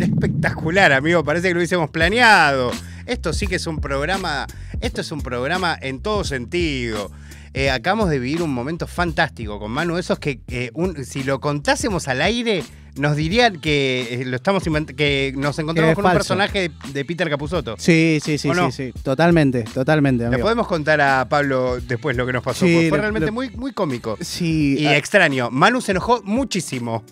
Espectacular, amigo. Parece que lo hubiésemos planeado. Esto sí que es un programa. Esto es un programa en todo sentido. Eh, acabamos de vivir un momento fantástico con Manu. Esos que eh, un- si lo contásemos al aire, nos dirían que eh, lo estamos que nos encontramos es con un personaje de, de Peter Capusotto. Sí, sí, sí, sí, sí. Totalmente, totalmente, Le podemos contar a Pablo después lo que nos pasó. Sí, porque fue realmente muy, muy cómico. Sí, Y a, extraño. Manu se enojó muchísimo.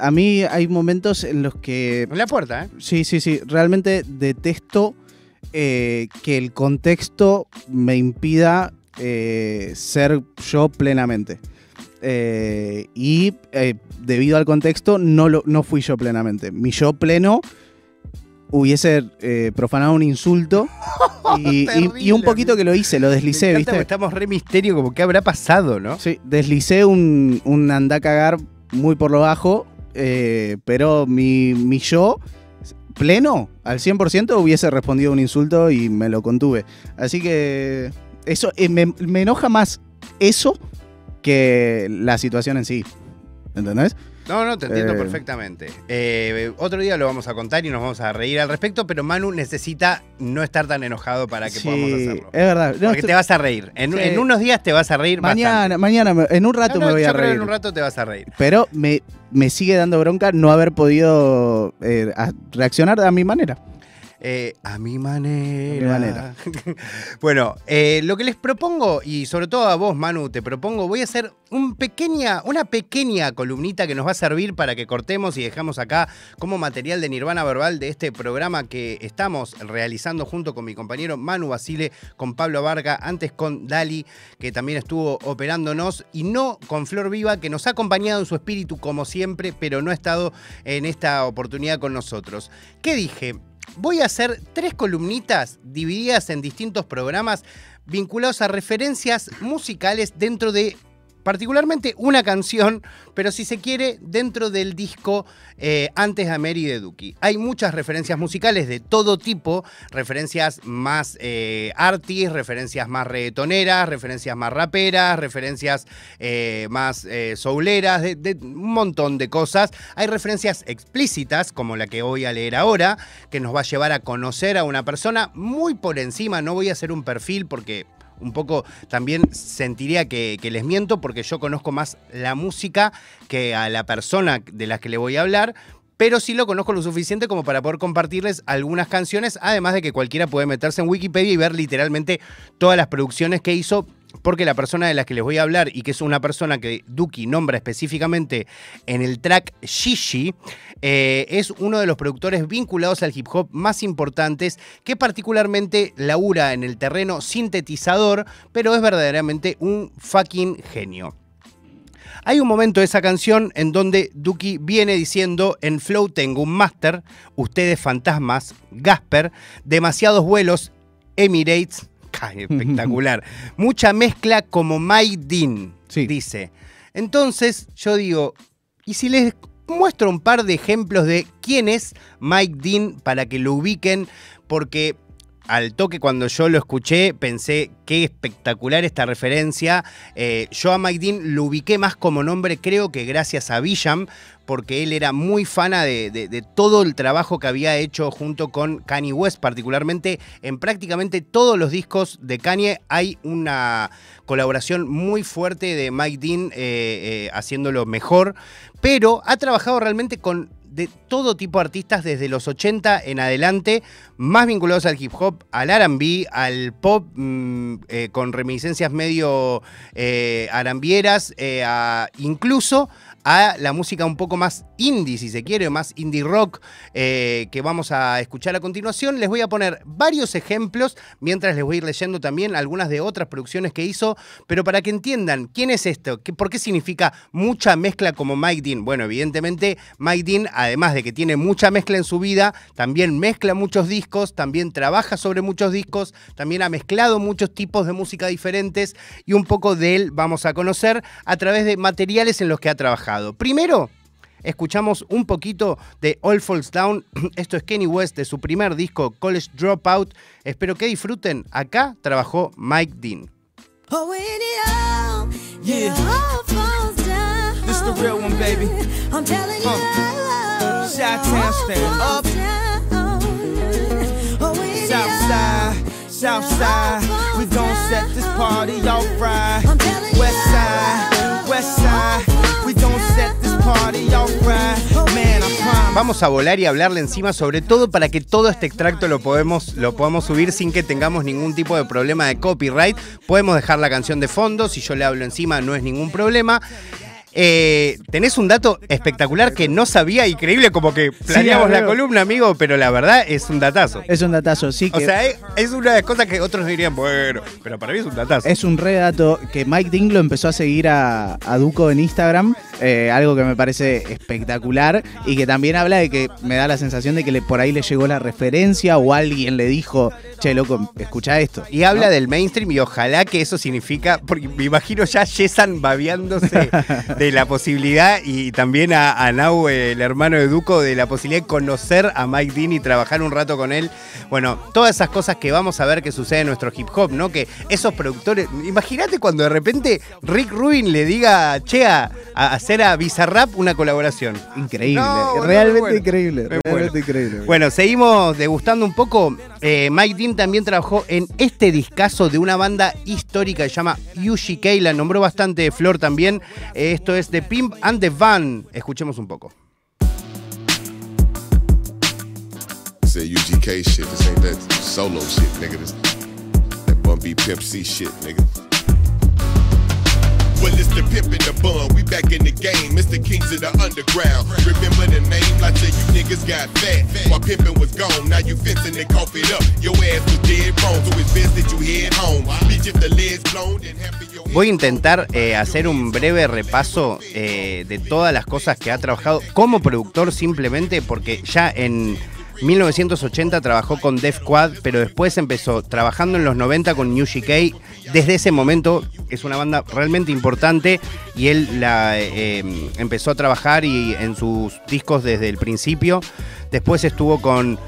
a mí hay momentos en los que En la puerta, ¿eh? Sí, sí, sí. Realmente detesto eh, que el contexto me impida eh, ser yo plenamente. Eh, y eh, debido al contexto, no, lo, no fui yo plenamente. Mi yo pleno hubiese eh, profanado un insulto. y, y- y un poquito que lo hice, lo Me deslicé, encanta ¿viste? Estamos re misterio, como que habrá pasado, ¿no? Sí, deslicé un, un andá a cagar muy por lo bajo, pero mi, mi yo pleno, al 100%, hubiese respondido un insulto y me lo contuve. Así que eso eh, me, me enoja más eso que la situación en sí. ¿Entendés? No, no, te entiendo Eh. perfectamente. Eh, otro día lo vamos a contar y nos vamos a reír al respecto, pero Manu necesita no estar tan enojado para que Sí, podamos hacerlo. Es verdad. No, Porque te vas a reír. En, Sí. en unos días te vas a reír mañana, bastante. mañana, en un rato No, no, me voy yo a creo reír. en un rato te vas a reír. Pero me, me sigue dando bronca no haber podido eh, reaccionar a mi manera. Eh, a mi manera. manera. bueno, eh, lo que les propongo, y sobre todo a vos, Manu, te propongo, voy a hacer un pequeña, una pequeña columnita que nos va a servir para que cortemos y dejamos acá como material de Nirvana Verbal de este programa que estamos realizando junto con mi compañero Manu Basile, con Pablo Varga, antes con Dali, que también estuvo operándonos, y no con Flor Viva, que nos ha acompañado en su espíritu como siempre, pero no ha estado en esta oportunidad con nosotros. ¿Qué dije? Voy a hacer tres columnitas divididas en distintos programas vinculados a referencias musicales dentro de particularmente una canción, pero si se quiere, dentro del disco eh, Antes de Mary de Duki. Hay muchas referencias musicales de todo tipo, referencias más eh, artis, referencias más reggaetoneras, referencias más raperas, referencias eh, más eh, souleras, de, de un montón de cosas. Hay referencias explícitas, como la que voy a leer ahora, que nos va a llevar a conocer a una persona muy por encima. No voy a hacer un perfil porque un poco también sentiría que, les miento porque yo conozco más la música que a la persona de la que le voy a hablar. Pero sí lo conozco lo suficiente como para poder compartirles algunas canciones, además de que cualquiera puede meterse en Wikipedia y ver literalmente todas las producciones que hizo, porque la persona de la que les voy a hablar y que es una persona que Duki nombra específicamente en el track Shishi, eh, es uno de los productores vinculados al hip hop más importantes que particularmente labura en el terreno sintetizador, pero es verdaderamente un fucking genio. Hay un momento de esa canción en donde Duki viene diciendo, en Flow tengo un máster, ustedes fantasmas, Gasper, demasiados vuelos, Emirates, espectacular, mucha mezcla como Mike Dean, Sí. dice. Entonces yo digo, ¿y si les muestro un par de ejemplos de quién es Mike Dean para que lo ubiquen? Porque al toque cuando yo lo escuché pensé qué espectacular esta referencia. Eh, yo a Mike Dean lo ubiqué más como nombre creo que gracias a Villam, porque él era muy fana de, todo el trabajo que había hecho junto con Kanye West, particularmente en prácticamente todos los discos de Kanye hay una colaboración muy fuerte de Mike Dean eh, eh, haciéndolo mejor, pero ha trabajado realmente con de todo tipo de artistas desde los 80 en adelante, más vinculados al hip hop, al RB, al pop, mm, eh, con reminiscencias medio eh, arambieras, eh, a- incluso a la música un poco más indie, si se quiere, más indie rock eh, que vamos a escuchar a continuación. Les voy a poner varios ejemplos mientras les voy a ir leyendo también algunas de otras producciones que hizo, pero para que entiendan quién es esto, ¿Qué- por qué significa mucha mezcla como Mike Dean. Bueno, evidentemente Mike Dean, además de que tiene mucha mezcla en su vida, también mezcla muchos discos, también trabaja sobre muchos discos, también ha mezclado muchos tipos de música diferentes y un poco de él vamos a conocer a través de materiales en los que ha trabajado. Primero, escuchamos un poquito de All Falls Down. Esto es Kenny West de su primer disco College Dropout. Espero que disfruten. Acá trabajó Mike Dean. Oh, all, Yeah. down. This the real one, baby. I'm telling you, Uh, Chi-town stand up. Oh, we gon' set this party off right. Vamos a volar y hablarle encima, sobre todo para que todo este extracto lo lo podemos subir sin que tengamos ningún tipo de problema de copyright. Podemos dejar la canción de fondo, si yo le hablo encima no es ningún problema. Eh, tenés un dato espectacular que no sabía, increíble, como que planeamos la columna, amigo, pero la verdad es un datazo. Es un datazo, sí. O que sea, es, es una de las cosas que otros dirían, bueno, pero para mí es un datazo. Es un re dato que Mike Dean lo empezó a seguir a, a Duco en Instagram, eh, algo que me parece espectacular y que también habla de que me da la sensación de que le- por ahí le llegó la referencia o alguien le dijo, che, loco, escucha esto. Y habla ¿No? del mainstream y ojalá que eso significa, porque me imagino ya Yesan babeándose de la posibilidad y también a, a Nau, el hermano de Duco, de la posibilidad de conocer a Mike Dean y trabajar un rato con él. Bueno, todas esas cosas que vamos a ver que sucede en nuestro hip hop, ¿no? Que esos productores, imagínate cuando de repente Rick Rubin le diga, che, a, a hacer a Bizarrap una colaboración. Increíble, No, realmente bueno. increíble, Me realmente muero. increíble. Bueno, seguimos degustando un poco. Eh, Mike Dean también trabajó en este discazo de una banda histórica que se llama UGK, la nombró bastante Flor también. Eh, esto es The Pimp and the Van. Escuchemos un poco. Say UGK shit, this ain't that solo shit, nigga. This that Bun B Pimp C shit, nigga. Well, it's the pimp and the the kings of the underground. Remember the name? Like you niggas got fat while was gone. Now you fencing and cough it up. Your ass was dead wrong, so it's best that you head home. Bitch, if the blown, then half of your Voy a intentar eh, hacer un breve repaso eh, de todas las cosas que ha trabajado como productor simplemente porque ya en 1980 trabajó con Def Quad, pero después empezó trabajando en los 90 con New GK. Desde ese momento es una banda realmente importante y él la eh, empezó a trabajar y en sus discos desde el principio. Después estuvo con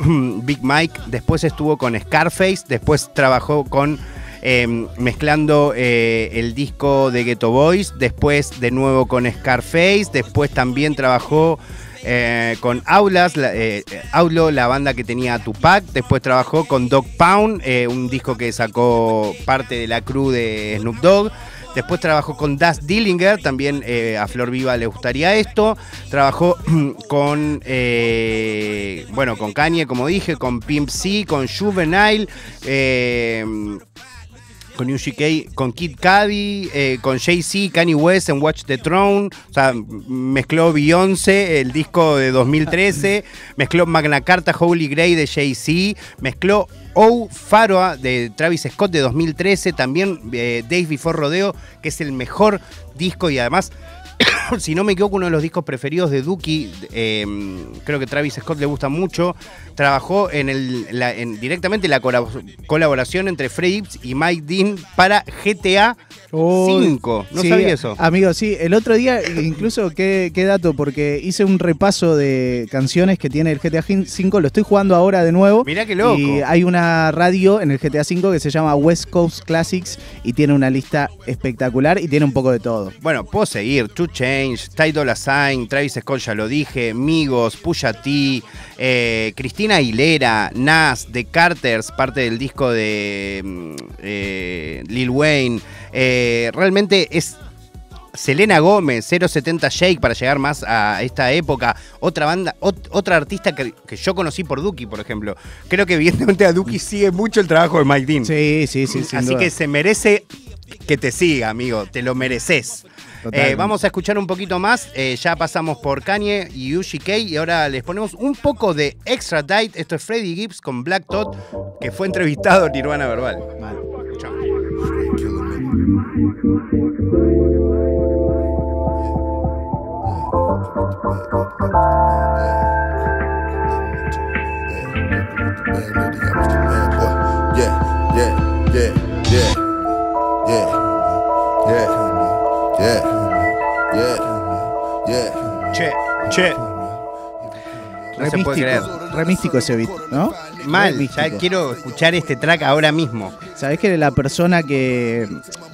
Big Mike, después estuvo con Scarface, después trabajó con eh, mezclando eh, el disco de Ghetto Boys, después de nuevo con Scarface, después también trabajó eh, con Aulas, la, eh, Outlaw, la banda que tenía Tupac, después trabajó con Dog Pound, eh, un disco que sacó parte de la crew de Snoop Dogg. Después trabajó con Daz Dillinger, también eh, a Flor Viva le gustaría esto. Trabajó con, eh, bueno, con Kanye, como dije, con Pimp C, con Juvenile, eh, con UGK, con Kid Cudi, eh, con Jay-Z, Kanye West en Watch the Throne. O sea, mezcló Beyoncé, el disco de 2013. mezcló Magna Carta Holy Grail de Jay-Z. Mezcló Oh Faroa de Travis Scott de 2013. También eh, Days Before Rodeo, que es el mejor disco y además si no me equivoco, uno de los discos preferidos de Duki, eh, creo que Travis Scott le gusta mucho. Trabajó en el, en- directamente la colab- colaboración entre Fred Gibbs y Mike Dean para GTA Uy, 5. No sí, sabía eso. Amigo, sí, el otro día, incluso, qué, qué dato, porque hice un repaso de canciones que tiene el GTA V, lo estoy jugando ahora de nuevo. Mirá qué loco. Y hay una radio en el GTA V que se llama West Coast Classics y tiene una lista espectacular y tiene un poco de todo. Bueno, puedo seguir. Two Change, Ty Dolla Sign, Travis Scott, ya lo dije. Migos, Pusha T, eh, Cristina Aguilera, Nas, The Carters, parte del disco de mm, eh, Lil Wayne. Eh, realmente es Selena Gómez, 070 Shake para llegar más a esta época. Otra banda, ot- otra artista que, que yo conocí por Duki, por ejemplo. Creo que evidentemente a Duki sigue mucho el trabajo de Mike Dean. Sí, sí, sí. Así duda. que se merece que te siga, amigo. Te lo mereces. Eh, vamos a escuchar un poquito más. Eh, ya pasamos por Kanye y UGK y ahora les ponemos un poco de Extra Tight. Esto es Freddie Gibbs con Black Tot, que fue entrevistado en Nirvana Verbal. Mal re místico ese beat, ¿no? Mal, ya quiero escuchar este track ahora mismo. Sabés que la persona que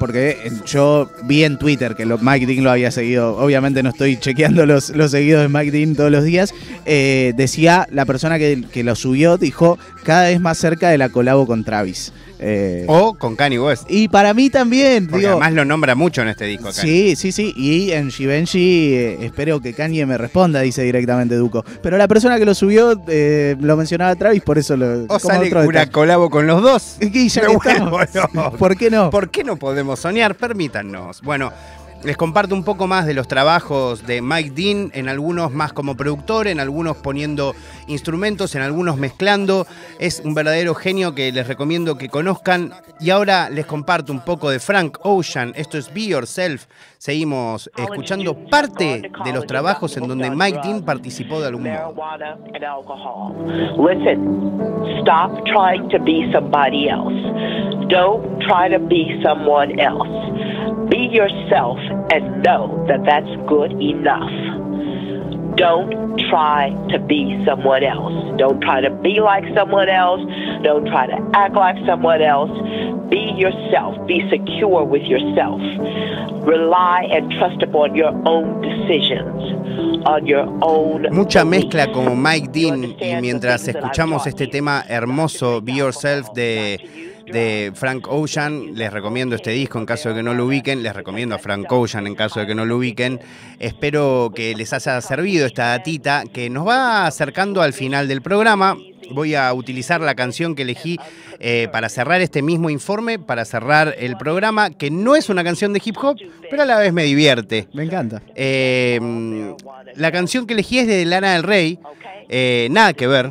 porque eh, yo vi en Twitter que lo, Mike Dean lo había seguido. Obviamente no estoy chequeando los, los seguidos de Mike Dean todos los días. eh, decía, la persona que, que lo subió dijo cada vez más cerca de la colabo con Travis. Eh, O con Kanye West. y para mí también, Porque digo. además lo nombra mucho en este disco. Kanye. Sí, sí, sí. Y en Givenchy eh, espero que Kanye me responda, dice directamente Duco. Pero la persona que lo subió eh, lo mencionaba Travis, por eso lo. O sale otro una colabo con los dos. Y ya que estamos. ¿Por qué no? ¿Por qué no podemos soñar? Permítanos. Bueno, les comparto un poco más de los trabajos de Mike Dean, en algunos más como productor, en algunos poniendo instrumentos, en algunos mezclando. Es un verdadero genio que les recomiendo que conozcan. Y ahora les comparto un poco de Frank Ocean. Esto es Be Yourself. Seguimos escuchando parte de los trabajos en donde Mike Dean participó de algún modo. Listen, stop trying to be somebody else. Don't try to be someone else. Be yourself and know that that's good enough. Don't try to be someone else. Don't try to be like someone else. Don't try to act like someone else. Be yourself. Be secure with yourself. Rely and trust upon your own decisions, on your own. Mucha mezcla como Mike Dean y mientras things that I've escuchamos este tema hermoso, Be Yourself de, de Frank Ocean, les recomiendo este disco en caso de que no lo ubiquen, les recomiendo a Frank Ocean en caso de que no lo ubiquen. Espero que les haya servido esta datita que nos va acercando al final del programa. Voy a utilizar la canción que elegí eh, para cerrar este mismo informe, para cerrar el programa, que no es una canción de hip hop, pero a la vez me divierte. Me encanta. Eh, la canción que elegí es de Lana del Rey. eh, nada que ver.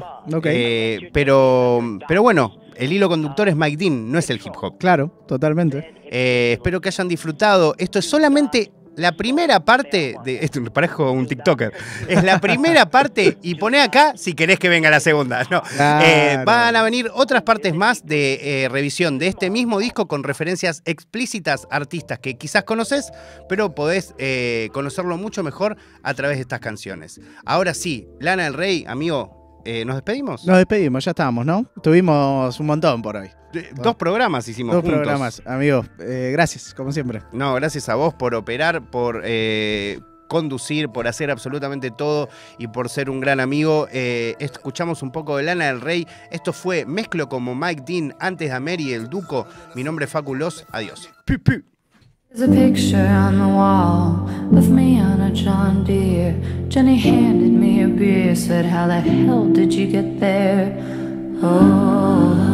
Pero, pero bueno, el hilo conductor es Mike Dean, no es el hip hop. Claro, totalmente. Eh, espero que hayan disfrutado. Esto es solamente la primera parte de. Esto me parezco un TikToker. Es la primera parte y poné acá si querés que venga la segunda. No. Claro. Eh, van a venir otras partes más de eh, revisión de este mismo disco con referencias explícitas a artistas que quizás conoces, pero podés eh, conocerlo mucho mejor a través de estas canciones. Ahora sí, Lana del Rey, amigo, eh, ¿nos despedimos? Nos despedimos, ya estábamos, ¿no? Tuvimos un montón por hoy. Eh, Dos programas hicimos Dos juntos. programas, amigos. Eh, gracias, como siempre. No, gracias a vos por operar, por eh, conducir, por hacer absolutamente todo y por ser un gran amigo. Eh, escuchamos un poco de Lana del Rey. Esto fue Mezclo como Mike Dean antes de Mary el Duco. Mi nombre es Faculos. Adiós. Pi, pi. There's a picture on the wall of me on a John Deere. Jenny handed me a beer, said, How the hell did you get there? Oh,